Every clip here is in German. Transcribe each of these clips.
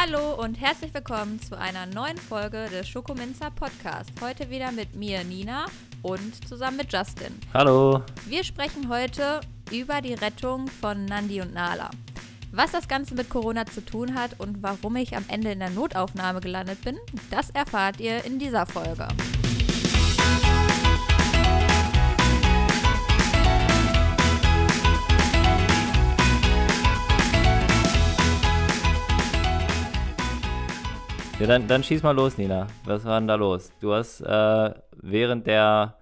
Hallo und herzlich willkommen zu einer neuen Folge des Schokominzer Podcast. Heute wieder mit mir, Nina, und zusammen mit Justin. Hallo. Wir sprechen heute über die Rettung von Nandi und Nala. Was das Ganze mit Corona zu tun hat und warum ich am Ende in der Notaufnahme gelandet bin, das erfahrt ihr in dieser Folge. Ja, dann, dann schieß mal los, Nina. Was war denn da los? Du hast äh, während der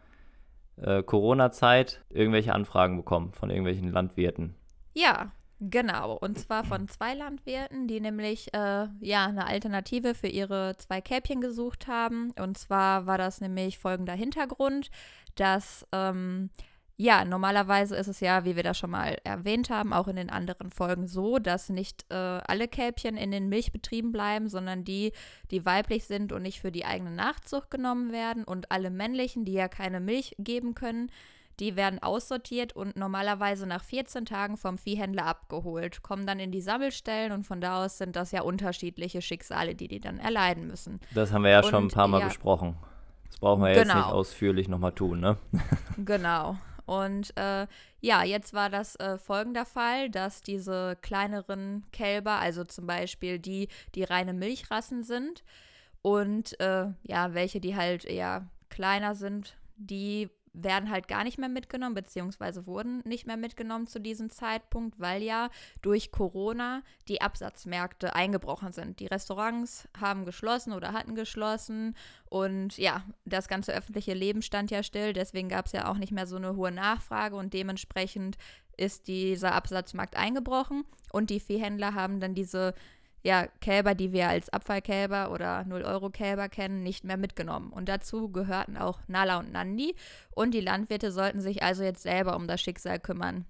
äh, Corona-Zeit irgendwelche Anfragen bekommen von irgendwelchen Landwirten. Ja, genau. Und zwar von zwei Landwirten, die nämlich äh, ja eine Alternative für ihre zwei Kälbchen gesucht haben. Und zwar war das nämlich folgender Hintergrund, dass ähm, ja, normalerweise ist es ja, wie wir das schon mal erwähnt haben, auch in den anderen Folgen so, dass nicht äh, alle Kälbchen in den Milchbetrieben bleiben, sondern die, die weiblich sind und nicht für die eigene Nachzucht genommen werden und alle männlichen, die ja keine Milch geben können, die werden aussortiert und normalerweise nach 14 Tagen vom Viehhändler abgeholt, kommen dann in die Sammelstellen und von da aus sind das ja unterschiedliche Schicksale, die die dann erleiden müssen. Das haben wir ja und, schon ein paar Mal ja, besprochen. Das brauchen wir genau. jetzt nicht genau. ausführlich nochmal tun, ne? genau. Und äh, ja, jetzt war das äh, folgender Fall, dass diese kleineren Kälber, also zum Beispiel die, die reine Milchrassen sind und äh, ja, welche, die halt eher kleiner sind, die werden halt gar nicht mehr mitgenommen, beziehungsweise wurden nicht mehr mitgenommen zu diesem Zeitpunkt, weil ja durch Corona die Absatzmärkte eingebrochen sind. Die Restaurants haben geschlossen oder hatten geschlossen und ja, das ganze öffentliche Leben stand ja still, deswegen gab es ja auch nicht mehr so eine hohe Nachfrage und dementsprechend ist dieser Absatzmarkt eingebrochen und die Viehhändler haben dann diese ja, Kälber, die wir als Abfallkälber oder 0-Euro-Kälber kennen, nicht mehr mitgenommen. Und dazu gehörten auch Nala und Nandi. Und die Landwirte sollten sich also jetzt selber um das Schicksal kümmern.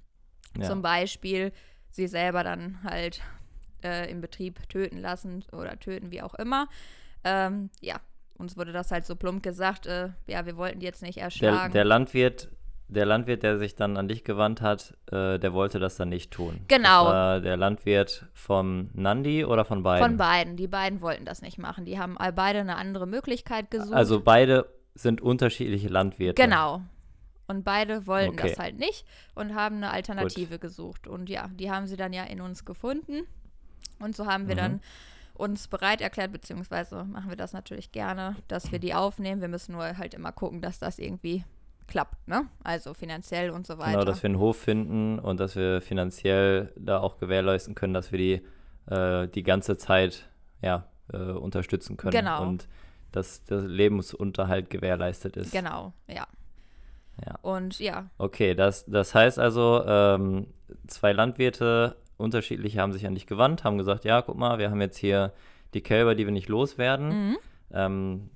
Ja. Zum Beispiel sie selber dann halt äh, im Betrieb töten lassen oder töten, wie auch immer. Ähm, ja, uns wurde das halt so plump gesagt, äh, ja, wir wollten die jetzt nicht erschlagen. Der, der Landwirt der Landwirt, der sich dann an dich gewandt hat, äh, der wollte das dann nicht tun. Genau. Der Landwirt von Nandi oder von beiden? Von beiden. Die beiden wollten das nicht machen. Die haben beide eine andere Möglichkeit gesucht. Also beide sind unterschiedliche Landwirte. Genau. Und beide wollten okay. das halt nicht und haben eine Alternative Gut. gesucht. Und ja, die haben sie dann ja in uns gefunden. Und so haben wir mhm. dann uns bereit erklärt, beziehungsweise machen wir das natürlich gerne, dass wir die aufnehmen. Wir müssen nur halt immer gucken, dass das irgendwie klappt, ne? Also finanziell und so weiter. Genau, dass wir einen Hof finden und dass wir finanziell da auch gewährleisten können, dass wir die äh, die ganze Zeit ja, äh, unterstützen können. Genau. Und dass der Lebensunterhalt gewährleistet ist. Genau, ja. Ja. Und ja. Okay, das, das heißt also, ähm, zwei Landwirte unterschiedlich haben sich an dich gewandt, haben gesagt, ja, guck mal, wir haben jetzt hier die Kälber, die wir nicht loswerden. Mhm. Ähm,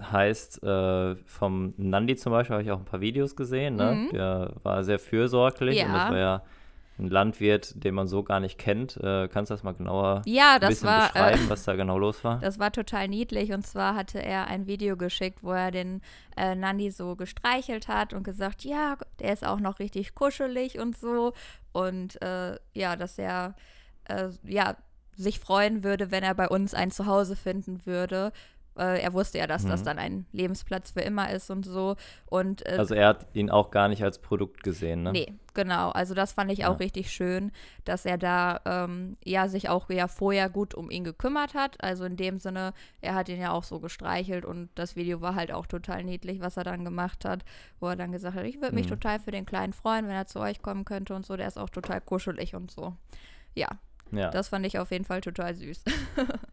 heißt, äh, vom Nandi zum Beispiel habe ich auch ein paar Videos gesehen. Ne? Mhm. Der war sehr fürsorglich ja. und das war ja ein Landwirt, den man so gar nicht kennt. Äh, kannst du das mal genauer ja, ein bisschen war, beschreiben, äh, was da genau los war? Das war total niedlich und zwar hatte er ein Video geschickt, wo er den äh, Nandi so gestreichelt hat und gesagt, ja, der ist auch noch richtig kuschelig und so und äh, ja, dass er äh, ja sich freuen würde, wenn er bei uns ein Zuhause finden würde äh, er wusste ja, dass mhm. das dann ein Lebensplatz für immer ist und so. Und, äh, also er hat ihn auch gar nicht als Produkt gesehen, ne? Nee, genau. Also das fand ich auch ja. richtig schön, dass er da ähm, ja sich auch ja vorher gut um ihn gekümmert hat. Also in dem Sinne, er hat ihn ja auch so gestreichelt und das Video war halt auch total niedlich, was er dann gemacht hat, wo er dann gesagt hat, ich würde mich mhm. total für den Kleinen freuen, wenn er zu euch kommen könnte und so. Der ist auch total kuschelig und so. Ja. Ja. Das fand ich auf jeden Fall total süß.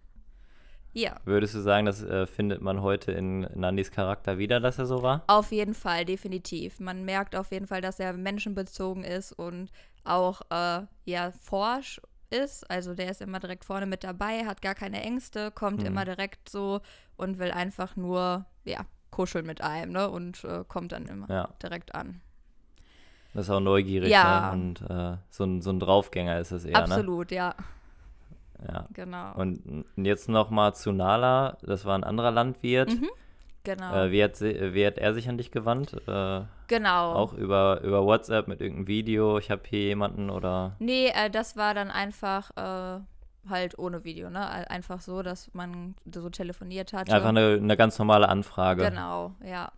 Ja. Würdest du sagen, das äh, findet man heute in Nandis Charakter wieder, dass er so war? Auf jeden Fall, definitiv. Man merkt auf jeden Fall, dass er menschenbezogen ist und auch äh, ja forsch ist. Also der ist immer direkt vorne mit dabei, hat gar keine Ängste, kommt hm. immer direkt so und will einfach nur ja kuscheln mit einem, ne? Und äh, kommt dann immer ja. direkt an. Das ist auch neugierig, ja. Ne? Und äh, so, ein, so ein Draufgänger ist es eher, Absolut, ne? ja. Ja. Genau. Und jetzt nochmal zu Nala, das war ein anderer Landwirt. Mhm. Genau. Äh, wie, hat sie, wie hat er sich an dich gewandt? Äh, genau. Auch über, über WhatsApp mit irgendeinem Video, ich habe hier jemanden oder. Nee, äh, das war dann einfach, äh, halt ohne Video, ne? Einfach so, dass man so telefoniert hat. Einfach eine, eine ganz normale Anfrage. Genau, ja.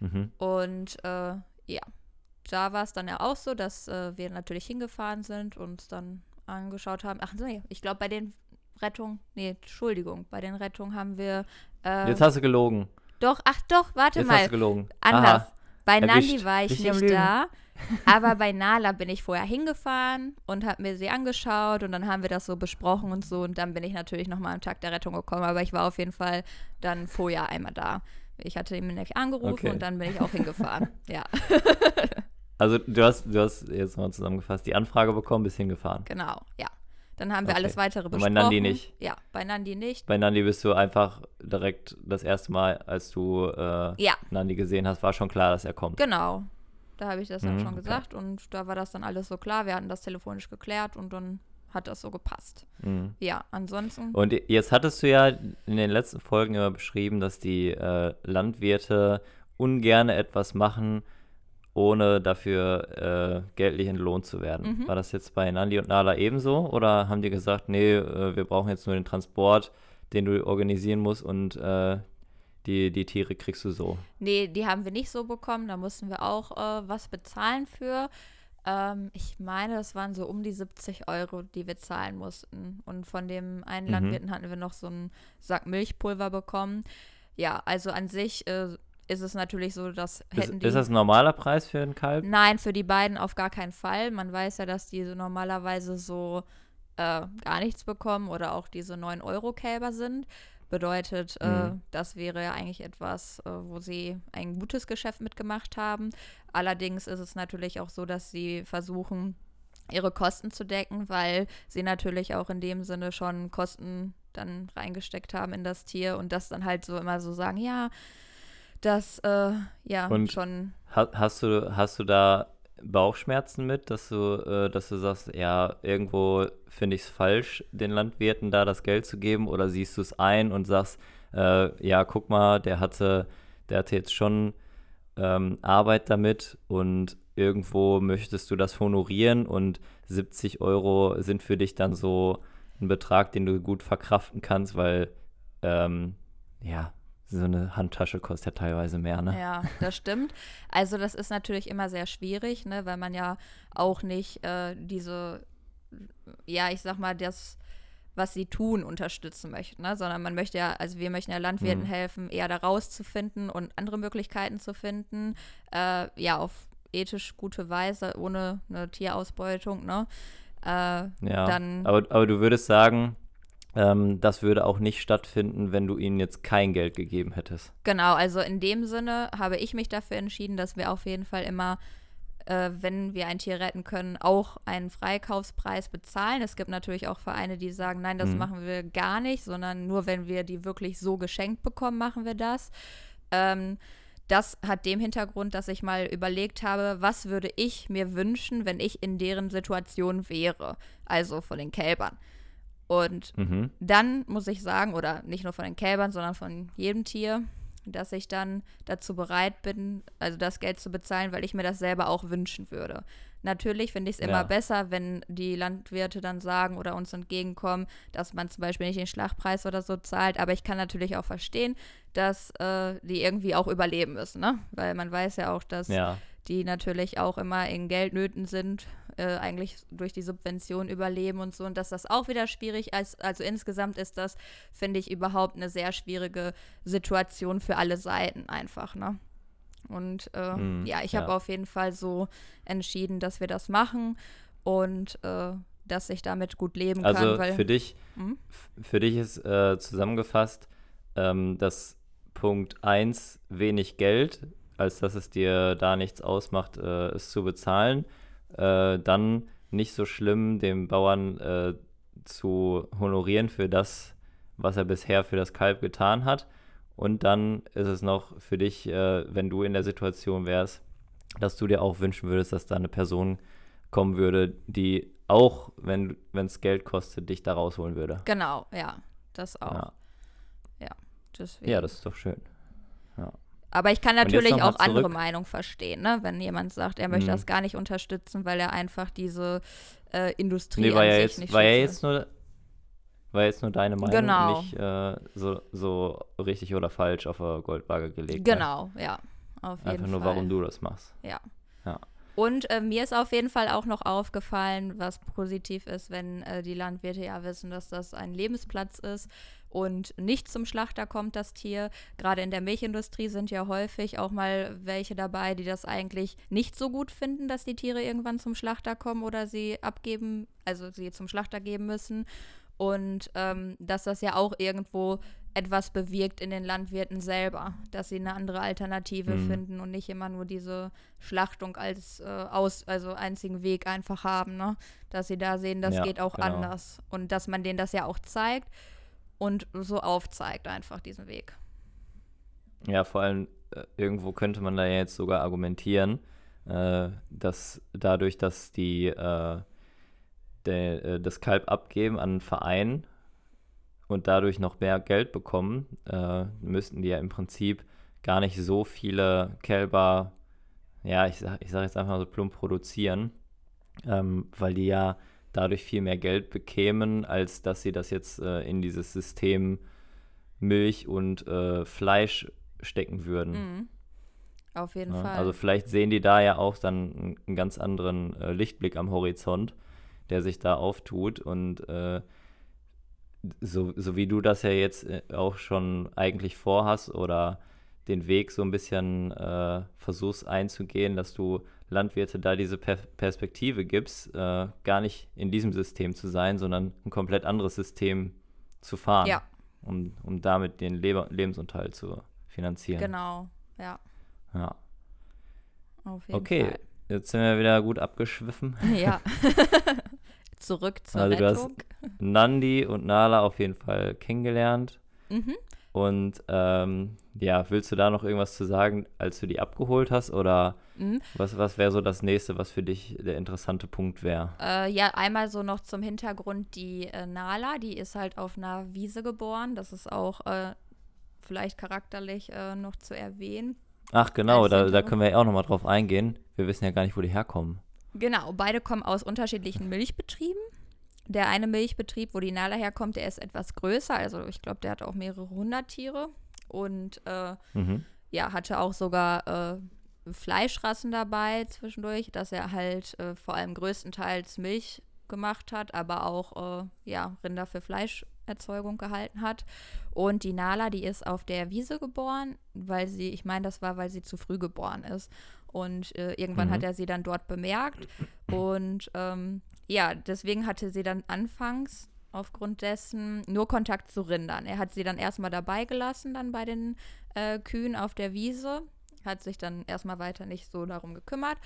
Mhm. Und äh, ja, da war es dann ja auch so, dass äh, wir natürlich hingefahren sind und dann angeschaut haben. Ach nee, ich glaube bei den Rettungen, nee, Entschuldigung, bei den Rettungen haben wir. Äh, Jetzt hast du gelogen. Doch, ach doch, warte Jetzt mal. hast du gelogen. Anders. Aha. Bei Erwischt. Nandi war ich Richtig nicht da. Aber bei Nala bin ich vorher hingefahren und habe mir sie angeschaut und dann haben wir das so besprochen und so. Und dann bin ich natürlich nochmal am Tag der Rettung gekommen. Aber ich war auf jeden Fall dann vorher einmal da. Ich hatte ihn nämlich angerufen Okay. und dann bin ich auch hingefahren. ja, Also du hast, du hast jetzt mal zusammengefasst, die Anfrage bekommen, bist hingefahren. genau, ja. Dann haben wir Okay. alles weitere Und bei besprochen. Nandi nicht? Ja, bei Nandi nicht. Bei Nandi bist du einfach direkt das erste Mal, als du äh, Ja, Nandi gesehen hast, war schon klar, dass er kommt. genau. Da habe ich das dann Mhm, schon okay. gesagt und da war das dann alles so klar. Wir hatten das telefonisch geklärt und dann hat das so gepasst. Mhm. Ja, ansonsten. Und jetzt hattest du ja in den letzten Folgen immer beschrieben, dass die äh, Landwirte ungern etwas machen, ohne dafür äh, geldlich entlohnt zu werden. Mhm. War das jetzt bei Nandi und Nala ebenso? Oder haben die gesagt, nee, äh, wir brauchen jetzt nur den Transport, den du organisieren musst und äh, die, die Tiere kriegst du so? Nee, die haben wir nicht so bekommen. Da mussten wir auch äh, was bezahlen für. Ähm, ich meine, das waren so um die 70 Euro, die wir zahlen mussten. Und von dem einen Mhm. Landwirten hatten wir noch so einen Sack Milchpulver bekommen. Ja, also an sich äh, ist es natürlich so, dass Ist, hätten die. ist das ein normaler Preis für einen Kalb? Nein, für die beiden auf gar keinen Fall. Man weiß ja, dass die so normalerweise so äh, gar nichts bekommen oder auch diese 9-Euro-Kälber sind. Bedeutet, äh, Mhm. das wäre ja eigentlich etwas, äh, wo sie ein gutes Geschäft mitgemacht haben. Allerdings ist es natürlich auch so, dass sie versuchen, ihre Kosten zu decken, weil sie natürlich auch in dem Sinne schon Kosten dann reingesteckt haben in das Tier und das dann halt so immer so sagen, ja, das äh, ja Und schon Ha hast, du, hast du da Bauchschmerzen mit, dass du, äh, dass du sagst, ja, irgendwo finde ich es falsch, den Landwirten da das Geld zu geben? Oder siehst du es ein und sagst, äh, ja, guck mal, der hatte, der hatte jetzt schon ähm, Arbeit damit und irgendwo möchtest du das honorieren und 70 Euro sind für dich dann so ein Betrag, den du gut verkraften kannst, weil ähm, ja, so eine Handtasche kostet ja teilweise mehr, ne? Ja, das stimmt. Also das ist natürlich immer sehr schwierig, ne, weil man ja auch nicht äh, diese, ja, ich sag mal, das, was sie tun, unterstützen möchte, ne? sondern man möchte ja, also wir möchten ja Landwirten Mhm. helfen, eher da rauszufinden und andere Möglichkeiten zu finden, äh, ja, auf ethisch gute Weise, ohne eine Tierausbeutung, ne? Äh, Ja, dann- aber, aber du würdest sagen, ähm, das würde auch nicht stattfinden, wenn du ihnen jetzt kein Geld gegeben hättest. Genau, also in dem Sinne habe ich mich dafür entschieden, dass wir auf jeden Fall immer, äh, wenn wir ein Tier retten können, auch einen Freikaufspreis bezahlen. Es gibt natürlich auch Vereine, die sagen, nein, das Mhm. machen wir gar nicht, sondern nur wenn wir die wirklich so geschenkt bekommen, machen wir das. Ähm, das hat dem Hintergrund, dass ich mal überlegt habe, was würde ich mir wünschen, wenn ich in deren Situation wäre, also von den Kälbern. Und Mhm. dann muss ich sagen, oder nicht nur von den Kälbern, sondern von jedem Tier, dass ich dann dazu bereit bin, also das Geld zu bezahlen, weil ich mir das selber auch wünschen würde. Natürlich finde ich es immer Ja. besser, wenn die Landwirte dann sagen oder uns entgegenkommen, dass man zum Beispiel nicht den Schlachtpreis oder so zahlt. Aber ich kann natürlich auch verstehen, dass äh, die irgendwie auch überleben müssen, ne? Weil man weiß ja auch, dass Ja, die natürlich auch immer in Geldnöten sind, äh, eigentlich durch die Subvention überleben und so. Und dass das auch wieder schwierig ist. Also insgesamt ist das, finde ich, überhaupt eine sehr schwierige Situation für alle Seiten einfach, ne? Und äh, Mm, ja, ich habe ja. auf jeden Fall so entschieden, dass wir das machen und äh, dass ich damit gut leben kann. also Weil, für dich, f- für dich ist äh, zusammengefasst, ähm, dass Punkt 1 wenig Geld, als dass es dir da nichts ausmacht, äh, es zu bezahlen. Äh, dann nicht so schlimm, dem Bauern äh, zu honorieren für das, was er bisher für das Kalb getan hat. Und dann ist es noch für dich, äh, wenn du in der Situation wärst, dass du dir auch wünschen würdest, dass da eine Person kommen würde, die auch, wenn es Geld kostet, dich da rausholen würde. genau, ja, das auch. Ja. Deswegen. ja, das ist doch schön. Aber ich kann natürlich auch andere zurück. Meinung verstehen, ne? wenn jemand sagt, er möchte Mhm. das gar nicht unterstützen, weil er einfach diese äh, Industrie Nee, war an ja sich jetzt, nicht war ja jetzt nur, war jetzt nur deine Meinung, Genau. nicht äh, so, so richtig oder falsch auf der Goldwaage gelegt. Genau, ja. Auf jeden Einfach nur, Fall. warum du das machst. Ja. Ja. Und äh, mir ist auf jeden Fall auch noch aufgefallen, was positiv ist, wenn äh, die Landwirte ja wissen, dass das ein Lebensplatz ist und nicht zum Schlachter kommt, das Tier. Gerade in der Milchindustrie sind ja häufig auch mal welche dabei, die das eigentlich nicht so gut finden, dass die Tiere irgendwann zum Schlachter kommen oder sie abgeben, also sie zum Schlachter geben müssen. Und ähm, dass das ja auch irgendwo etwas bewirkt in den Landwirten selber, dass sie eine andere Alternative Mhm. finden und nicht immer nur diese Schlachtung als äh, aus, also einzigen Weg einfach haben, ne? Dass sie da sehen, das Ja, geht auch genau. anders. Und dass man denen das ja auch zeigt und so aufzeigt, einfach diesen Weg. Ja, vor allem äh, irgendwo könnte man da ja jetzt sogar argumentieren, äh, dass dadurch, dass die äh, der, äh, das Kalb abgeben an einen Verein und dadurch noch mehr Geld bekommen, äh, müssten die ja im Prinzip gar nicht so viele Kälber, ja, ich sag, ich sag jetzt einfach mal so plump produzieren, ähm, weil die ja dadurch viel mehr Geld bekämen, als dass sie das jetzt äh, in dieses System Milch und äh, Fleisch stecken würden. Mhm. Auf jeden Ja, Fall. also vielleicht sehen die da ja auch dann einen, einen ganz anderen äh, Lichtblick am Horizont, der sich da auftut und äh, so, so wie du das ja jetzt äh, auch schon eigentlich vorhast oder den Weg so ein bisschen äh, versuchst einzugehen, dass du Landwirte da diese per Perspektive gibst, äh, gar nicht in diesem System zu sein, sondern ein komplett anderes System zu fahren, ja, um, um damit den Leber Lebensunterhalt zu finanzieren. genau. Ja, Ja. auf jeden Okay, Fall. Jetzt sind wir wieder gut abgeschwiffen. Ja. Zurück zur Also du hast- Rettung. Nandi und Nala auf jeden Fall kennengelernt. Mhm. Und ähm, ja, willst du da noch irgendwas zu sagen, als du die abgeholt hast? Oder Mhm. was, was wäre so das nächste, was für dich der interessante Punkt wäre? Äh, ja, einmal so noch zum Hintergrund die äh, Nala, die ist halt auf einer Wiese geboren. Das ist auch äh, vielleicht charakterlich äh, noch zu erwähnen. Ach genau, Als da, da Hintergrund. können wir ja auch nochmal drauf eingehen. Wir wissen ja gar nicht, wo die herkommen. Genau, beide kommen aus unterschiedlichen Milchbetrieben. Der eine Milchbetrieb, wo die Nala herkommt, der ist etwas größer. Also ich glaube, der hat auch mehrere hundert Tiere. Und äh, Mhm. ja, hatte auch sogar äh, Fleischrassen dabei zwischendurch, dass er halt äh, vor allem größtenteils Milch gemacht hat, aber auch äh, ja, Rinder für Fleischerzeugung gehalten hat. Und die Nala, die ist auf der Wiese geboren, weil sie, ich meine, das war, weil sie zu früh geboren ist. Und äh, irgendwann Mhm. hat er sie dann dort bemerkt. Und ähm, ja, deswegen hatte sie dann anfangs aufgrund dessen nur Kontakt zu Rindern. Er hat sie dann erstmal dabei gelassen, dann bei den äh, Kühen auf der Wiese. Hat sich dann erstmal weiter nicht so darum gekümmert,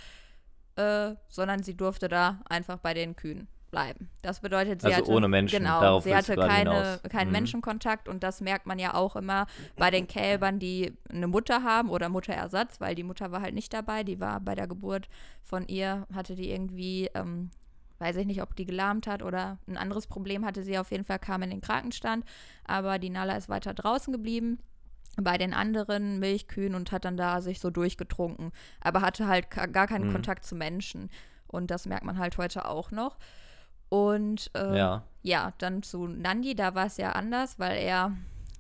äh, sondern sie durfte da einfach bei den Kühen bleiben. Das bedeutet, sie Also hatte, ohne Menschen, genau, darauf sie hatte keine, keinen Mhm. Menschenkontakt und das merkt man ja auch immer bei den Kälbern, die eine Mutter haben oder Mutterersatz, weil die Mutter war halt nicht dabei, die war bei der Geburt von ihr, hatte die irgendwie, ähm, weiß ich nicht, ob die gelahmt hat oder ein anderes Problem hatte sie auf jeden Fall, kam in den Krankenstand, aber die Nala ist weiter draußen geblieben bei den anderen Milchkühen und hat dann da sich so durchgetrunken, aber hatte halt gar keinen Mhm. Kontakt zu Menschen und das merkt man halt heute auch noch. Und äh, Ja. ja, dann zu Nandi, da war es ja anders, weil er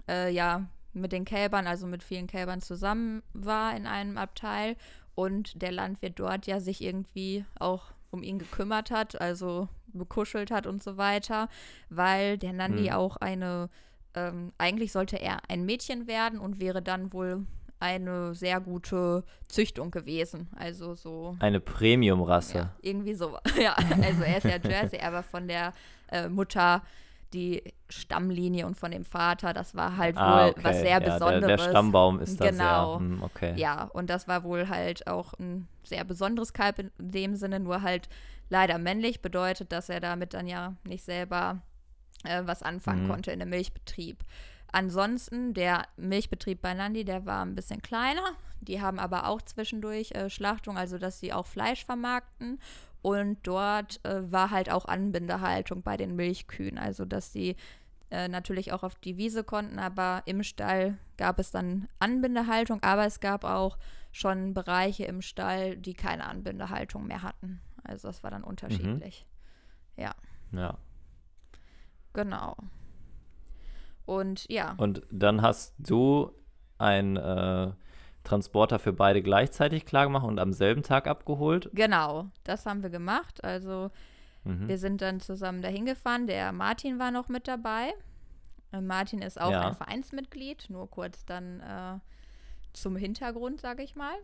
äh, ja mit den Kälbern, also mit vielen Kälbern zusammen war in einem Abteil und der Landwirt dort ja sich irgendwie auch um ihn gekümmert hat, also bekuschelt hat und so weiter, weil der Nandi Hm. auch eine, ähm, eigentlich sollte er ein Mädchen werden und wäre dann wohl eine sehr gute Züchtung gewesen. Also so Eine Premium-Rasse. ja, irgendwie so. Ja, also er ist ja Jersey, aber von der äh, Mutter die Stammlinie und von dem Vater, das war halt wohl Ah, okay. was sehr ja, Besonderes. Der, der Stammbaum ist das, Genau. ja. Hm, okay. Ja, und das war wohl halt auch ein sehr besonderes Kalb in dem Sinne, nur halt leider männlich, bedeutet, dass er damit dann ja nicht selber äh, was anfangen Mhm. konnte in dem Milchbetrieb. Ansonsten, der Milchbetrieb bei Nandi, der war ein bisschen kleiner. Die haben aber auch zwischendurch äh, Schlachtung, also dass sie auch Fleisch vermarkten. Und dort äh, war halt auch Anbindehaltung bei den Milchkühen, also dass sie äh, natürlich auch auf die Wiese konnten, aber im Stall gab es dann Anbindehaltung, aber es gab auch schon Bereiche im Stall, die keine Anbindehaltung mehr hatten. Also das war dann unterschiedlich. Ja, Ja. genau. Und ja. Und dann hast du ein äh, Transporter für beide gleichzeitig klargemacht und am selben Tag abgeholt? Genau, das haben wir gemacht. Also Mhm. wir sind dann zusammen dahin gefahren. Der Martin war noch mit dabei. Äh, Martin ist auch Ja. ein Vereinsmitglied, nur kurz dann äh, zum Hintergrund, sage ich mal.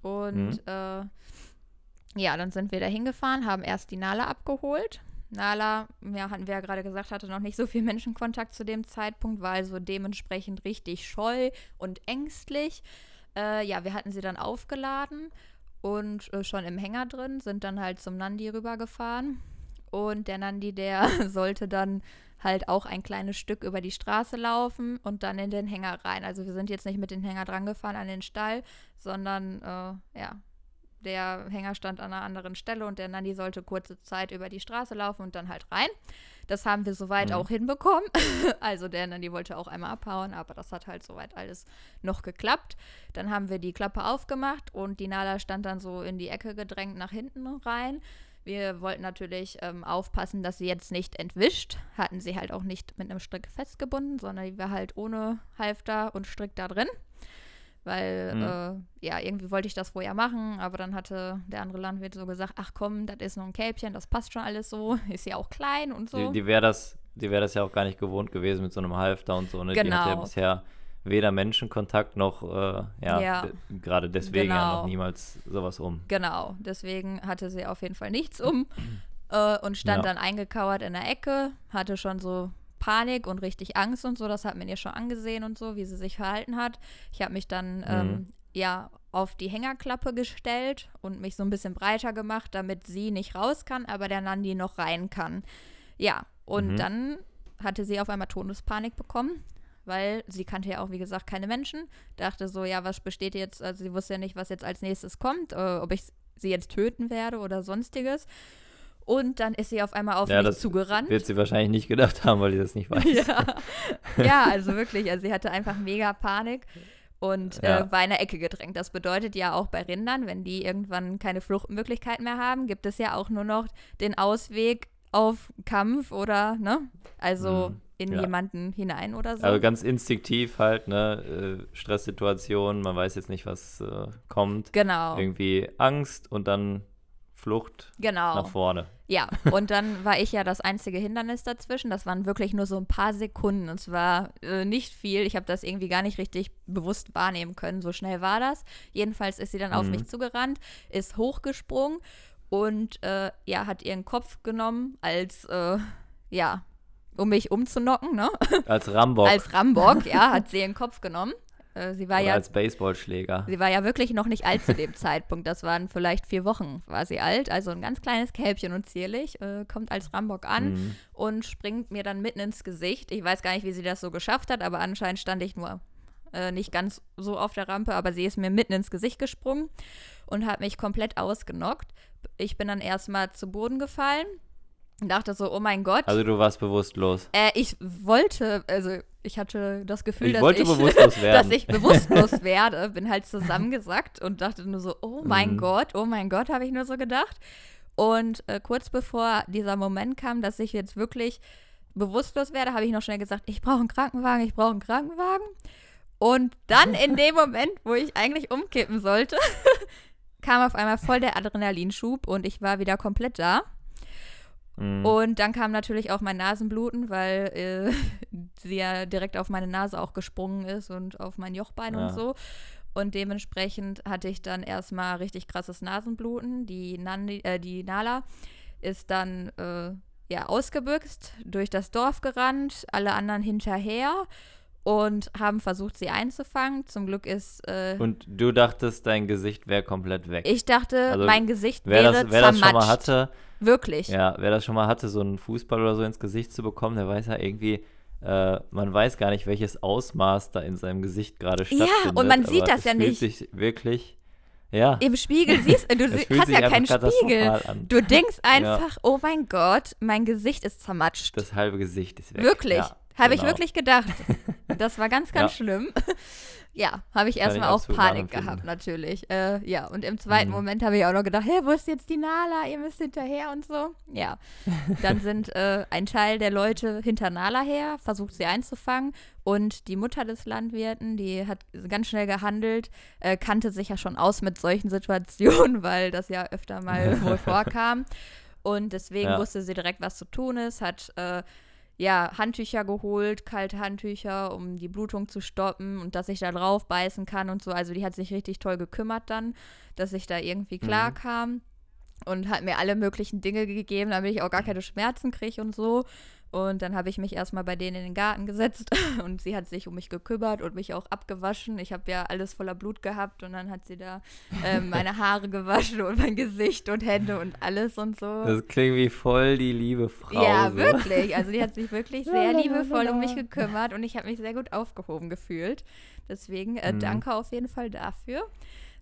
Und Mhm. äh, ja, dann sind wir da hingefahren, haben erst die Nala abgeholt. Nala, ja, hatten wir ja gerade gesagt, hatte noch nicht so viel Menschenkontakt zu dem Zeitpunkt, war also dementsprechend richtig scheu und ängstlich. Äh, ja, wir hatten sie dann aufgeladen und äh, schon im Hänger drin, sind dann halt zum Nandi rübergefahren. Und der Nandi, der sollte dann halt auch ein kleines Stück über die Straße laufen und dann in den Hänger rein. Also wir sind jetzt nicht mit dem Hänger dran gefahren an den Stall, sondern äh, ja, der Hänger stand an einer anderen Stelle und der Nandi sollte kurze Zeit über die Straße laufen und dann halt rein. Das haben wir soweit Mhm. auch hinbekommen. Also der Nandi wollte auch einmal abhauen, aber das hat halt soweit alles noch geklappt. Dann haben wir die Klappe aufgemacht und die Nala stand dann so in die Ecke gedrängt nach hinten rein. Wir wollten natürlich ähm, aufpassen, dass sie jetzt nicht entwischt. Hatten sie halt auch nicht mit einem Strick festgebunden, sondern die war halt ohne Halfter und Strick da drin. Weil, Mhm. äh, ja, irgendwie wollte ich das vorher machen, aber dann hatte der andere Landwirt so gesagt, ach komm, das ist nur ein Kälbchen, das passt schon alles so, ist ja auch klein und so. Die, die wäre das, die wäre das ja auch gar nicht gewohnt gewesen mit so einem Halfter und so. Ne? Die hat ja Genau. bisher weder Menschenkontakt noch, äh, ja, Ja. gerade deswegen ja Genau. noch niemals sowas um. Genau, deswegen hatte sie auf jeden Fall nichts um äh, und stand Ja. dann eingekauert in der Ecke, hatte schon so Panik und richtig Angst und so. Das hat man ihr schon angesehen und so, wie sie sich verhalten hat. Ich habe mich dann ähm, ja auf die Hängerklappe gestellt und mich so ein bisschen breiter gemacht, damit sie nicht raus kann, aber der Nandi noch rein kann. Ja, und Mhm. dann hatte sie auf einmal Todespanik bekommen, weil sie kannte ja auch, wie gesagt, keine Menschen. Dachte so, ja, was besteht jetzt? Also sie wusste ja nicht, was jetzt als nächstes kommt, äh, ob ich sie jetzt töten werde oder sonstiges. Und dann ist sie auf einmal auf Ja, mich das zugerannt. Wird sie wahrscheinlich nicht gedacht haben, weil die das nicht weiß. Ja. ja, also wirklich, also sie hatte einfach mega Panik und Ja. äh, war in der Ecke gedrängt. Das bedeutet ja auch bei Rindern, wenn die irgendwann keine Fluchtmöglichkeit mehr haben, gibt es ja auch nur noch den Ausweg auf Kampf oder, ne? Also Mhm, in ja. jemanden hinein oder so. Also ganz instinktiv halt, ne, äh, Stresssituation, man weiß jetzt nicht, was äh, kommt. genau, Irgendwie Angst und dann Flucht genau. nach vorne. Ja, und dann war ich ja das einzige Hindernis dazwischen. Das waren wirklich nur so ein paar Sekunden. Und es war äh, nicht viel. Ich habe das irgendwie gar nicht richtig bewusst wahrnehmen können. So schnell war das. Jedenfalls ist sie dann auf Mhm. mich zugerannt, ist hochgesprungen und äh, ja, hat ihren Kopf genommen als, äh, ja, um mich umzunocken, ne? Als Rambock Als Rambock, ja, hat sie ihren Kopf genommen. Äh, sie war oder ja als Baseballschläger. Sie war ja wirklich noch nicht alt zu dem Zeitpunkt. Das waren vielleicht vier Wochen, war sie alt. Also ein ganz kleines Kälbchen und zierlich. Äh, kommt als Rambock an Mhm. und springt mir dann mitten ins Gesicht. Ich weiß gar nicht, wie sie das so geschafft hat, aber anscheinend stand ich nur äh, nicht ganz so auf der Rampe, aber sie ist mir mitten ins Gesicht gesprungen und hat mich komplett ausgenockt. Ich bin dann erstmal zu Boden gefallen und dachte so, oh mein Gott. Also du warst bewusstlos. äh, ich wollte, also ich hatte das Gefühl, Ich dass ich bewusstlos werden. dass ich bewusstlos werde, bin halt zusammengesackt und dachte nur so, oh mein Mhm. Gott, oh mein Gott, habe ich nur so gedacht. Und äh, kurz bevor dieser Moment kam, dass ich jetzt wirklich bewusstlos werde, habe ich noch schnell gesagt, ich brauche einen Krankenwagen, ich brauche einen Krankenwagen. Und dann in dem Moment, wo ich eigentlich umkippen sollte, kam auf einmal voll der Adrenalinschub und ich war wieder komplett da. Mhm. Und dann kam natürlich auch mein Nasenbluten, weil äh, sie ja direkt auf meine Nase auch gesprungen ist und auf mein Jochbein Ja. und so. Und dementsprechend hatte ich dann erstmal richtig krasses Nasenbluten. Die, Nandi, äh, die Nala ist dann äh, ja ausgebüxt, durch das Dorf gerannt, alle anderen hinterher und haben versucht, sie einzufangen. Zum Glück ist äh, Und du dachtest, dein Gesicht wäre komplett weg. ich dachte, Also, mein Gesicht wäre das, wer das schon mal hatte, Wirklich. ja, wer das schon mal hatte, so einen Fußball oder so ins Gesicht zu bekommen, der weiß ja irgendwie, äh, man weiß gar nicht, welches Ausmaß da in seinem Gesicht gerade Ja, stattfindet. und man sieht das ja nicht. sich wirklich, ja, Im Spiegel siehst du, du hast ja keinen Spiegel. Du denkst einfach, oh mein Gott, mein Gesicht ist zermatscht. Das halbe Gesicht ist weg. wirklich. Ja, Habe ich genau. wirklich gedacht. das war ganz, ganz Ja. schlimm. ja, habe ich ich erstmal auch Panik gehabt, natürlich. Äh, ja, und im zweiten Mhm. Moment habe ich auch noch gedacht, hä, wo ist jetzt die Nala? Ihr müsst hinterher und so. Ja, dann sind äh, ein Teil der Leute hinter Nala her, versucht sie einzufangen. Und die Mutter des Landwirten, die hat ganz schnell gehandelt, äh, kannte sich ja schon aus mit solchen Situationen, weil das ja öfter mal wohl vorkam. Und deswegen Ja. wusste sie direkt, was zu tun ist, hat äh, ja Handtücher geholt, kalte Handtücher, um die Blutung zu stoppen und dass ich da drauf beißen kann und so. Also die hat sich richtig toll gekümmert dann, dass ich da irgendwie klar Mhm. kam und hat mir alle möglichen Dinge gegeben, damit ich auch gar keine Schmerzen kriege und so. Und dann habe ich mich erstmal bei denen in den Garten gesetzt und sie hat sich um mich gekümmert und mich auch abgewaschen. Ich habe ja alles voller Blut gehabt und dann hat sie da ähm, meine Haare gewaschen und mein Gesicht und Hände und alles und so. Das klingt wie voll die liebe Frau. Ja, so. wirklich. Also die hat sich wirklich sehr liebevoll um mich gekümmert und ich habe mich sehr gut aufgehoben gefühlt. Deswegen äh, Mhm. danke auf jeden Fall dafür.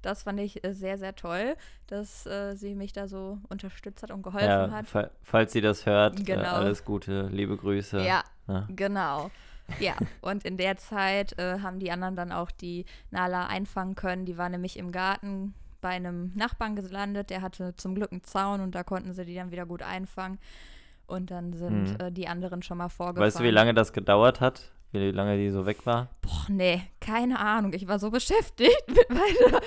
Das fand ich äh, sehr, sehr toll, dass äh, sie mich da so unterstützt hat und geholfen Ja, hat. fa falls sie das hört, äh, Genau. alles Gute, liebe Grüße. Ja, Ja. genau. Ja, und in der Zeit äh, haben die anderen dann auch die Nala einfangen können. Die war nämlich im Garten bei einem Nachbarn gelandet. Der hatte zum Glück einen Zaun und da konnten sie die dann wieder gut einfangen. Und dann sind Mhm. äh, die anderen schon mal vorgefahren. Weißt du, wie lange das gedauert hat? Wie lange die so weg war? Boah, nee, keine Ahnung. Ich war so beschäftigt mit meiner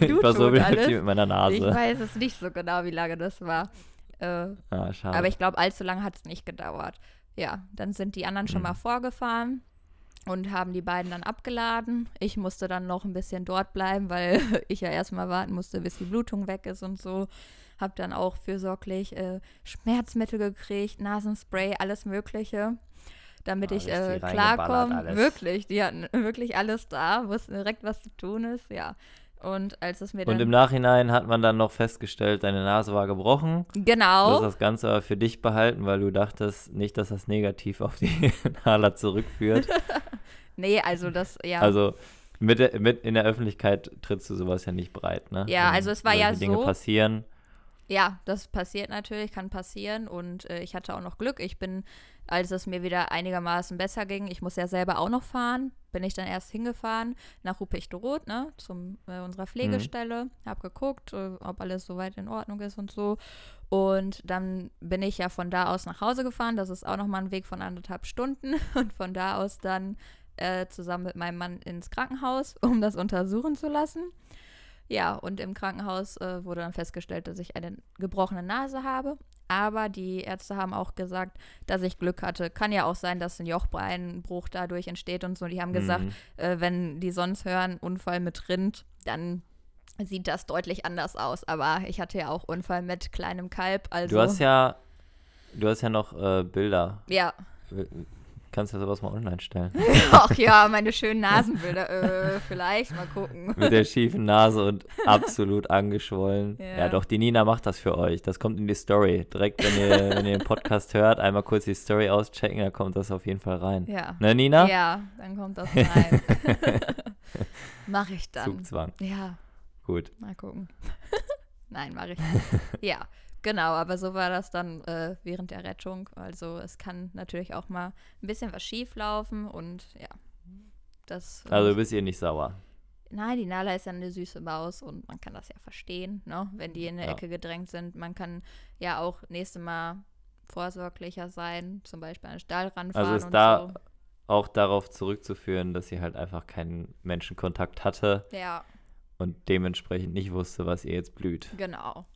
ich war so beschäftigt mit meiner Ich Nase. weiß es nicht so genau, wie lange das war. Äh, Ah, schade. aber ich glaube, allzu lange hat es nicht gedauert. Ja, dann sind die anderen schon Mhm. mal vorgefahren und haben die beiden dann abgeladen. Ich musste dann noch ein bisschen dort bleiben, weil ich ja erstmal warten musste, bis die Blutung weg ist und so. Hab dann auch fürsorglich äh, Schmerzmittel gekriegt, Nasenspray, alles Mögliche, damit Ah, ich äh, klarkomme. Wirklich, die hatten wirklich alles da, wussten direkt, was zu tun ist, ja. Und als es mir dann Und im Nachhinein hat man dann noch festgestellt, deine Nase war gebrochen. Du hast genau, das Ganze aber für dich behalten, weil du dachtest nicht, dass das negativ auf die Nala zurückführt. nee, also das ja. Also mit, mit in der Öffentlichkeit trittst du sowas ja nicht breit, ne? Ja, Wenn also es war ja Dinge so- passieren. Ja, das passiert natürlich, kann passieren und äh, ich hatte auch noch Glück. Ich bin, als es mir wieder einigermaßen besser ging, ich muss ja selber auch noch fahren, bin ich dann erst hingefahren nach Ruprecht-Roth, ne, zum äh, unserer Pflegestelle, hab geguckt, äh, ob alles soweit in Ordnung ist und so. Und dann bin ich ja von da aus nach Hause gefahren. Das ist auch nochmal ein Weg von anderthalb Stunden. Und von da aus dann äh, zusammen mit meinem Mann ins Krankenhaus, um das untersuchen zu lassen. Ja, und im Krankenhaus äh, wurde dann festgestellt, dass ich eine gebrochene Nase habe. Aber die Ärzte haben auch gesagt, dass ich Glück hatte. Kann ja auch sein, dass ein Jochbeinbruch dadurch entsteht und so. Die haben gesagt, Mhm. äh, wenn die sonst hören, Unfall mit Rind, dann sieht das deutlich anders aus. Aber ich hatte ja auch Unfall mit kleinem Kalb. Also, Du hast ja, du hast ja noch äh, Bilder. ja. Kannst du sowas mal online stellen? Ach ja, meine schönen Nasenbilder. äh, vielleicht mal gucken. Mit der schiefen Nase und absolut angeschwollen. Ja. Ja. doch, die Nina macht das für euch. Das kommt in die Story. Direkt, wenn ihr, wenn ihr den Podcast hört, einmal kurz die Story auschecken, da kommt das auf jeden Fall rein. Ja. Ne, Nina? Ja, dann kommt das rein. Mach ich dann. Zugzwang. Ja, Gut. mal gucken. Nein, mache ich nicht. Ja, genau, aber so war das dann äh, während der Rettung. Also es kann natürlich auch mal ein bisschen was schief laufen und ja, das. Also du bist ihr nicht sauer. Nein, die Nala ist ja eine süße Maus und man kann das ja verstehen, ne? wenn die in eine Ja. Ecke gedrängt sind. Man kann ja auch nächstes Mal vorsorglicher sein, zum Beispiel an den Stall ranfahren Also ist da auch darauf zurückzuführen, dass sie halt einfach keinen Menschenkontakt hatte so. Ja, und dementsprechend nicht wusste, was ihr jetzt blüht. genau.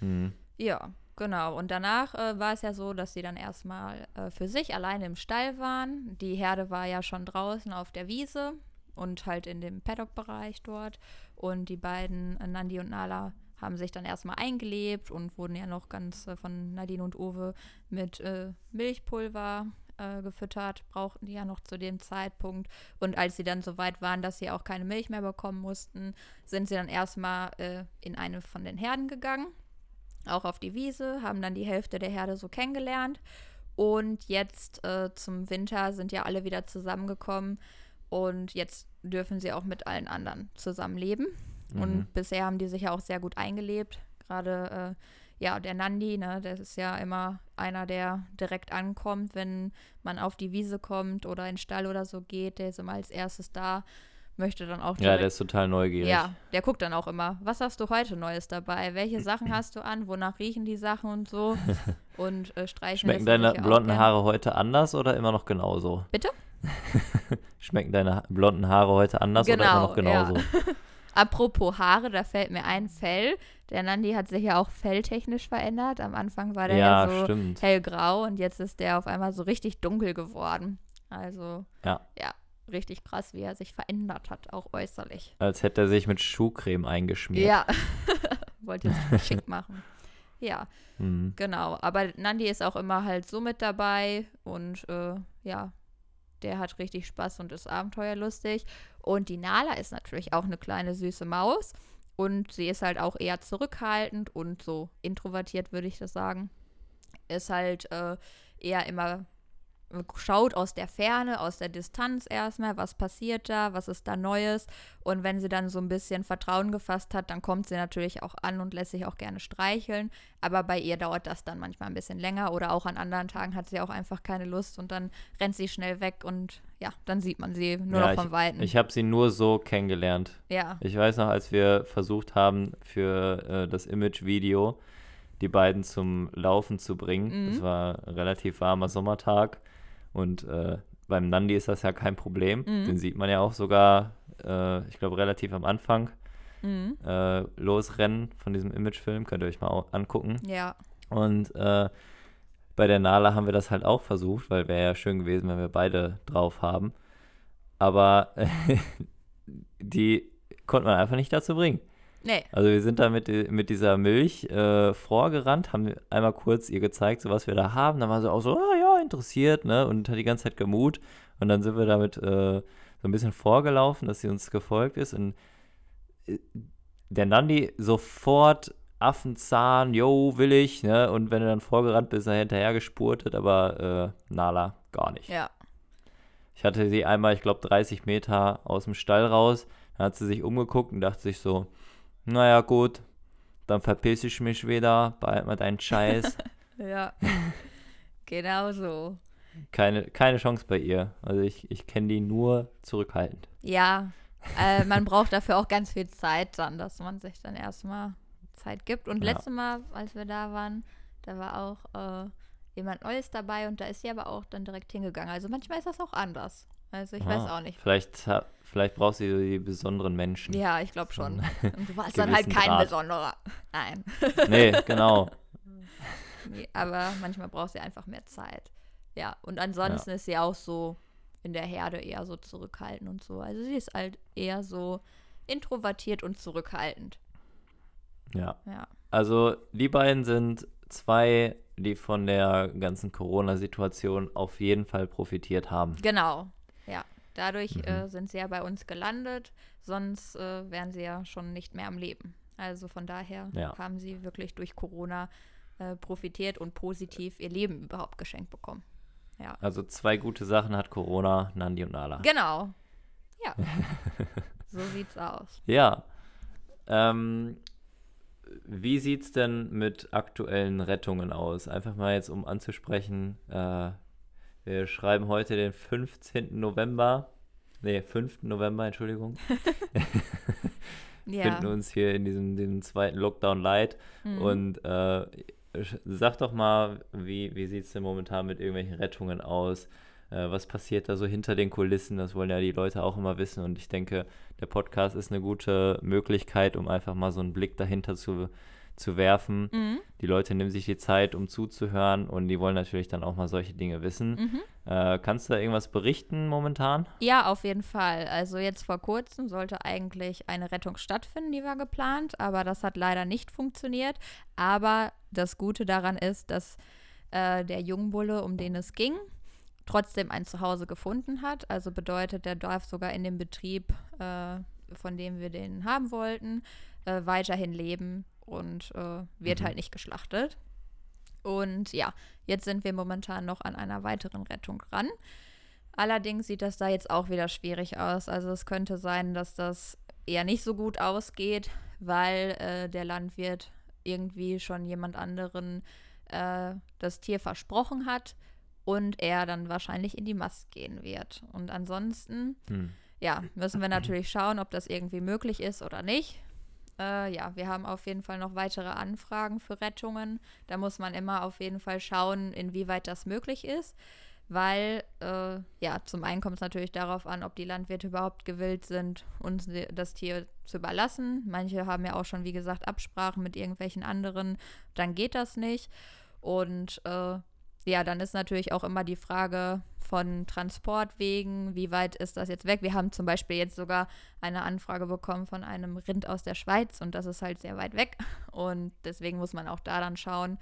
Ja. Hm. Ja, genau. Und danach äh, war es ja so, dass sie dann erstmal äh, für sich alleine im Stall waren. Die Herde war ja schon draußen auf der Wiese und halt in dem Paddock-Bereich dort. Und die beiden, äh, Nandi und Nala, haben sich dann erstmal eingelebt und wurden ja noch ganz äh, von Nadine und Uwe mit äh, Milchpulver äh, gefüttert, brauchten die ja noch zu dem Zeitpunkt. Und als sie dann so weit waren, dass sie auch keine Milch mehr bekommen mussten, sind sie dann erstmal äh, in eine von den Herden gegangen auch auf die Wiese, haben dann die Hälfte der Herde so kennengelernt. Und jetzt äh, zum Winter sind ja alle wieder zusammengekommen und jetzt dürfen sie auch mit allen anderen zusammenleben. Mhm. Und bisher haben die sich ja auch sehr gut eingelebt. Gerade ja, der Nandi, ne, das ist ja immer einer, der direkt ankommt, wenn man auf die Wiese kommt oder in den Stall oder so geht. Der ist immer als erstes da, möchte dann auch Ja, der ist total neugierig. Ja, der guckt dann auch immer, was hast du heute Neues dabei? Welche Sachen hast du an? Wonach riechen die Sachen und so? Und äh, streichen Schmecken deine ja blonden. Haare heute anders oder immer noch genauso? Bitte? Schmecken deine blonden Haare heute anders oder immer noch Genau, ja. genauso? Apropos Haare, da fällt mir ein Fell. Der Nandi hat sich ja auch felltechnisch verändert. Am Anfang war der ja, Ja, so stimmt. hellgrau und jetzt ist der auf einmal so richtig dunkel geworden. Also, Ja. ja, richtig krass, wie er sich verändert hat, auch äußerlich. Als hätte er sich mit Schuhcreme eingeschmiert. Ja, wollte sich schick machen. Ja, Mhm. genau. Aber Nandi ist auch immer halt so mit dabei und äh, ja, der hat richtig Spaß und ist abenteuerlustig. Und die Nala ist natürlich auch eine kleine süße Maus und sie ist halt auch eher zurückhaltend und so introvertiert, würde ich das sagen. Ist halt äh, eher immer schaut aus der Ferne, aus der Distanz erstmal, was passiert da, was ist da Neues. Und wenn sie dann so ein bisschen Vertrauen gefasst hat, dann kommt sie natürlich auch an und lässt sich auch gerne streicheln. Aber bei ihr dauert das dann manchmal ein bisschen länger oder auch an anderen Tagen hat sie auch einfach keine Lust und dann rennt sie schnell weg und ja, dann sieht man sie nur Ja, noch von Weitem. Ich habe sie nur so kennengelernt. ja, Ich weiß noch, als wir versucht haben, für äh, das Image-Video die beiden zum Laufen zu bringen. Mhm. Es war ein relativ warmer Sommertag und äh, beim Nandi ist das ja kein Problem. Mhm. Den sieht man ja auch sogar, äh, ich glaube, relativ am Anfang mhm. äh, losrennen von diesem Imagefilm. Könnt ihr euch mal angucken. ja, Und äh, bei der Nala haben wir das halt auch versucht, weil wäre ja schön gewesen, wenn wir beide drauf haben. Aber die konnte man einfach nicht dazu bringen. nee, Also wir sind da mit, mit dieser Milch äh, vorgerannt, haben einmal kurz ihr gezeigt, so was wir da haben. Dann war sie auch so, ah interessiert, ne? Und hat die ganze Zeit gemut. Und dann sind wir damit äh, so ein bisschen vorgelaufen, dass sie uns gefolgt ist. Und äh, der Nandi sofort Affenzahn, yo, will ich, ne? Und wenn er dann vorgerannt bist, ist er hinterher gespurtet, aber äh, Nala gar nicht. ja, Ich hatte sie einmal, ich glaube, 30 Meter aus dem Stall raus. Dann hat sie sich umgeguckt und dachte sich so, naja gut, dann verpiss ich mich wieder, behalt mal deinen Scheiß. ja. genau so. keine, keine Chance bei ihr. Also ich, ich kenne die nur zurückhaltend. Ja, äh, man braucht dafür auch ganz viel Zeit dann, dass man sich dann erstmal Zeit gibt. Und Ja. letztes Mal, als wir da waren, da war auch äh, jemand Neues dabei und da ist sie aber auch dann direkt hingegangen. Also manchmal ist das auch anders. Also ich weiß Ah, auch nicht. Vielleicht, vielleicht braucht sie so die besonderen Menschen. Ja, ich glaube schon. Und du warst dann halt kein Grad. besonderer. Nein. Nee, genau. Aber manchmal braucht sie einfach mehr Zeit. Ja, und ansonsten ist sie auch so in der Herde eher so zurückhaltend und so. Also sie ist halt eher so introvertiert und zurückhaltend. Ja. Ja. Also die beiden sind zwei, die von der ganzen Corona-Situation auf jeden Fall profitiert haben. Genau, ja. Dadurch Mhm. äh, sind sie ja bei uns gelandet, sonst äh, wären sie ja schon nicht mehr am Leben. Also von daher Ja. haben sie wirklich durch Corona äh, profitiert und positiv ihr Leben überhaupt geschenkt bekommen. Ja. Also zwei gute Sachen hat Corona, Nandi und Nala. Genau. Ja. so sieht's aus. Ja. Ähm, wie sieht's denn mit aktuellen Rettungen aus? Einfach mal jetzt, um anzusprechen. Äh, wir schreiben heute den 15. November. Nee, 5. November, Entschuldigung. Ja. Finden uns hier in diesem, diesem zweiten Lockdown light. Mhm. Und äh, sag doch mal, wie, wie sieht es denn momentan mit irgendwelchen Rettungen aus? Äh, was passiert da so hinter den Kulissen? Das wollen ja die Leute auch immer wissen. Und ich denke, der Podcast ist eine gute Möglichkeit, um einfach mal so einen Blick dahinter zu, zu werfen. Mhm. Die Leute nehmen sich die Zeit, um zuzuhören und die wollen natürlich dann auch mal solche Dinge wissen. Mhm. Äh, kannst du da irgendwas berichten momentan? Ja, auf jeden Fall. Also jetzt vor kurzem sollte eigentlich eine Rettung stattfinden, die war geplant, aber das hat leider nicht funktioniert. Aber das Gute daran ist, dass äh, der Jungbulle, um den es ging, trotzdem ein Zuhause gefunden hat. Also bedeutet, der darf sogar in dem Betrieb, äh, von dem wir den haben wollten, äh, weiterhin leben und äh, wird Mhm. halt nicht geschlachtet. Und ja, jetzt sind wir momentan noch an einer weiteren Rettung dran. Allerdings sieht das da jetzt auch wieder schwierig aus. Also es könnte sein, dass das eher nicht so gut ausgeht, weil äh, der Landwirt irgendwie schon jemand anderen äh, das Tier versprochen hat und er dann wahrscheinlich in die Mast gehen wird. Und ansonsten, Hm. ja, müssen wir natürlich schauen, ob das irgendwie möglich ist oder nicht. Äh, ja, wir haben auf jeden Fall noch weitere Anfragen für Rettungen. Da muss man immer auf jeden Fall schauen, inwieweit das möglich ist. Weil, äh, ja, zum einen kommt es natürlich darauf an, ob die Landwirte überhaupt gewillt sind, uns das Tier zu überlassen. Manche haben ja auch schon, wie gesagt, Absprachen mit irgendwelchen anderen. Dann geht das nicht. Und äh, ja, dann ist natürlich auch immer die Frage von Transportwegen, wie weit ist das jetzt weg? Wir haben zum Beispiel jetzt sogar eine Anfrage bekommen von einem Rind aus der Schweiz und das ist halt sehr weit weg. Und deswegen muss man auch da dann schauen,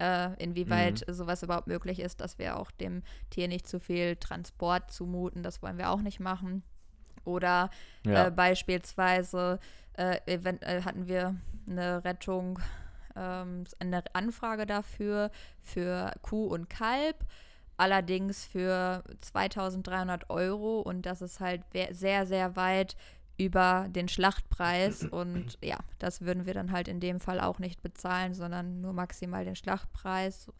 äh, inwieweit sowas überhaupt möglich ist, dass wir auch dem Tier nicht zu viel Transport zumuten. Das wollen wir auch nicht machen. Oder Ja. äh, beispielsweise äh, äh, hatten wir eine Rettung, ähm, eine Anfrage dafür für Kuh und Kalb, allerdings für 2300 Euro und das ist halt sehr, sehr weit über den Schlachtpreis und ja, das würden wir dann halt in dem Fall auch nicht bezahlen, sondern nur maximal den Schlachtpreis.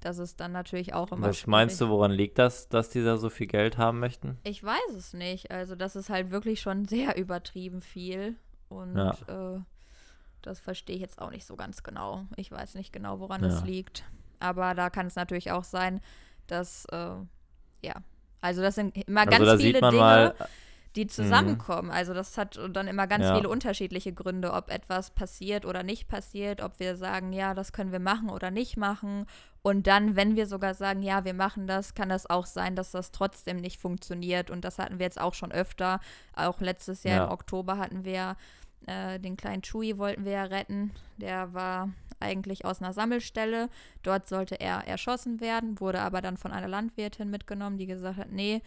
Das ist dann natürlich auch immer Was meinst du, woran liegt das, dass die da so viel Geld haben möchten? ich weiß es nicht. Also das ist halt wirklich schon sehr übertrieben viel. Und Ja. äh, das verstehe ich jetzt auch nicht so ganz genau. Ich weiß nicht genau, woran Ja. es liegt. Aber da kann es natürlich auch sein, dass, äh, ja, also das sind immer Also ganz viele Dinge, mal, die zusammenkommen. Also das hat dann immer ganz Ja. viele unterschiedliche Gründe, ob etwas passiert oder nicht passiert, ob wir sagen, ja, das können wir machen oder nicht machen. Und dann, wenn wir sogar sagen, ja, wir machen das, kann das auch sein, dass das trotzdem nicht funktioniert. Und das hatten wir jetzt auch schon öfter. Auch letztes Jahr Ja. im Oktober hatten wir äh, den kleinen Chewie wollten wir ja retten. Der war eigentlich aus einer Sammelstelle. Dort sollte er erschossen werden, wurde aber dann von einer Landwirtin mitgenommen, die gesagt hat, nee,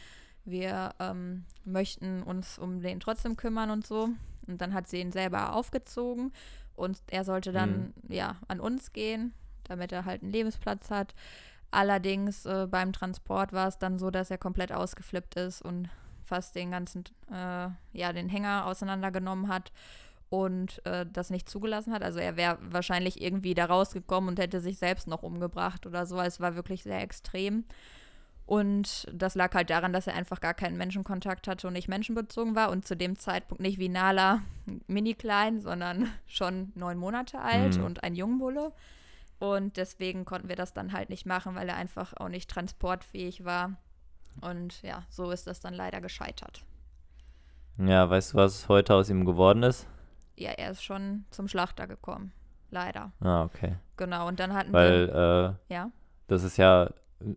wir ähm, möchten uns um den trotzdem kümmern und so. Und dann hat sie ihn selber aufgezogen und er sollte dann ja an uns gehen, damit er halt einen Lebensplatz hat. Allerdings äh, beim Transport war es dann so, dass er komplett ausgeflippt ist und fast den ganzen, äh, ja, den Hänger auseinandergenommen hat und äh, das nicht zugelassen hat. Also er wäre wahrscheinlich irgendwie da rausgekommen und hätte sich selbst noch umgebracht oder so. Es war wirklich sehr extrem. Und das lag halt daran, dass er einfach gar keinen Menschenkontakt hatte und nicht menschenbezogen war und zu dem Zeitpunkt nicht wie Nala mini klein, sondern schon neun Monate alt Mhm. und ein Jungbulle. Und deswegen konnten wir das dann halt nicht machen, weil er einfach auch nicht transportfähig war. Und ja, so ist das dann leider gescheitert. ja, weißt du, was heute aus ihm geworden ist? Ja, er ist schon zum Schlachter gekommen. Leider. Ah, okay. Genau. Und dann hatten Weil wir. äh, Ja. das ist ja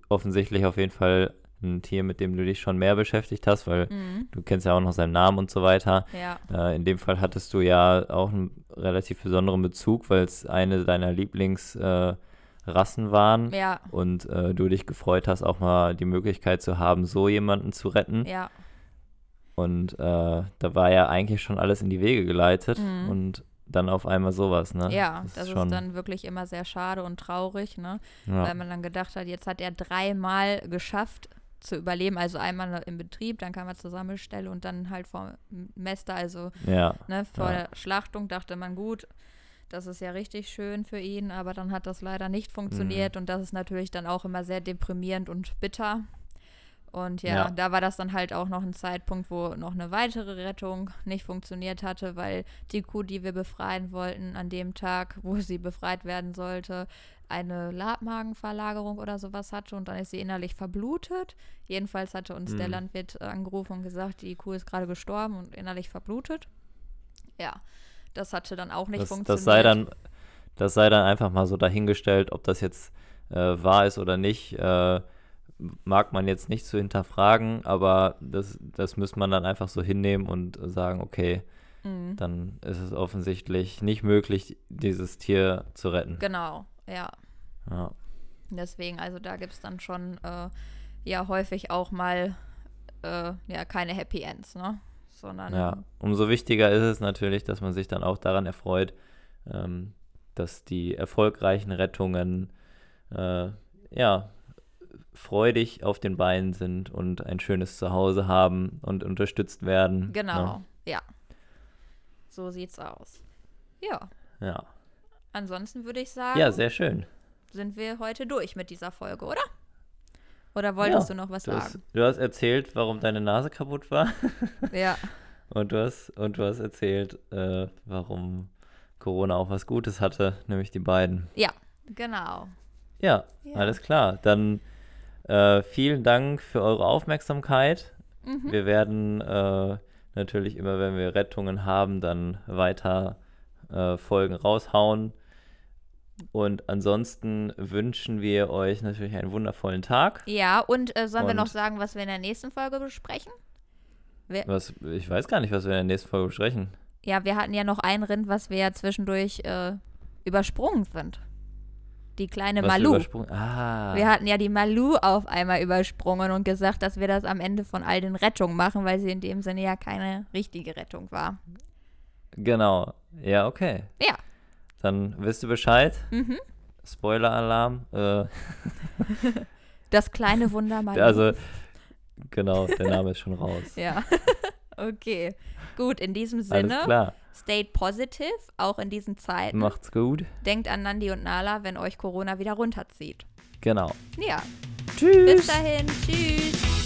offensichtlich auf jeden Fall ein Tier, mit dem du dich schon mehr beschäftigt hast, weil Mhm. du kennst ja auch noch seinen Namen und so weiter. Ja. Äh, in dem Fall hattest du ja auch einen relativ besonderen Bezug, weil es eine deiner Lieblingsrassen äh, Rassen waren Ja. und äh, du dich gefreut hast, auch mal die Möglichkeit zu haben, so jemanden zu retten. Ja. Und äh, da war ja eigentlich schon alles in die Wege geleitet Mhm. und dann auf einmal sowas, ne? Ja, das, ist, schon, dann wirklich immer sehr schade und traurig, ne? ja. Weil man dann gedacht hat, jetzt hat er dreimal geschafft zu überleben. Also einmal im Betrieb, dann kam er zur Sammelstelle und dann halt vor Mester, also ja, ne, vor Ja. der Schlachtung dachte man, gut, das ist ja richtig schön für ihn, aber dann hat das leider nicht Mhm. funktioniert und das ist natürlich dann auch immer sehr deprimierend und bitter. Und ja, Ja. da war das dann halt auch noch ein Zeitpunkt, wo noch eine weitere Rettung nicht funktioniert hatte, weil die Kuh, die wir befreien wollten, an dem Tag, wo sie befreit werden sollte, eine Labmagenverlagerung oder sowas hatte und dann ist sie innerlich verblutet. Jedenfalls hatte uns der Mhm. Landwirt äh, angerufen und gesagt, die Kuh ist gerade gestorben und innerlich verblutet. Ja, das hatte dann auch nicht das, funktioniert. das sei dann, das sei dann einfach mal so dahingestellt, ob das jetzt äh, wahr ist oder nicht. Äh, mag man jetzt nicht zu hinterfragen, aber das, das müsste man dann einfach so hinnehmen und sagen, okay, Mhm. dann ist es offensichtlich nicht möglich, dieses Tier zu retten. Genau, ja. Ja, Deswegen, also da gibt es dann schon äh, ja häufig auch mal äh, ja keine Happy Ends, ne? Sondern ja. Umso wichtiger ist es natürlich, dass man sich dann auch daran erfreut, ähm, dass die erfolgreichen Rettungen äh, ja freudig auf den Beinen sind und ein schönes Zuhause haben und unterstützt werden. genau, Ne? ja. So sieht's aus. Ja, Ja. ansonsten würde ich sagen, Ja, sehr schön. sind wir heute durch mit dieser Folge, oder? Oder wolltest Ja, du noch was Du hast, sagen? du hast erzählt, warum deine Nase kaputt war. Ja. Und du hast, und du hast erzählt, äh, warum Corona auch was Gutes hatte, nämlich die beiden. Ja, genau. Ja, Ja. alles klar. Dann äh, vielen Dank für eure Aufmerksamkeit. Mhm. Wir werden äh, natürlich immer, wenn wir Rettungen haben, dann weiter äh, Folgen raushauen. Und ansonsten wünschen wir euch natürlich einen wundervollen Tag. Ja, und äh, sollen wir noch Und- sagen, was wir in der nächsten Folge besprechen? Was, ich weiß gar nicht, was wir in der nächsten Folge besprechen. Ja, wir hatten ja noch ein Rind, was wir ja zwischendurch äh, übersprungen sind. Die kleine Was wir Malu. übersprungen- Ah, Wir hatten ja die Malu auf einmal übersprungen und gesagt, dass wir das am Ende von all den Rettungen machen, weil sie in dem Sinne ja keine richtige Rettung war. genau. Ja, okay. Ja. Dann wisst ihr Bescheid. Mhm. Spoiler-Alarm. Äh, Das kleine Wunder Malu. also, genau, der Name ist schon raus. ja. okay. Gut, in diesem Alles Sinne, klar. stay positive, auch in diesen Zeiten. Macht's gut. Denkt an Nandi und Nala, wenn euch Corona wieder runterzieht. Genau. Ja. Tschüss. Bis dahin. Tschüss.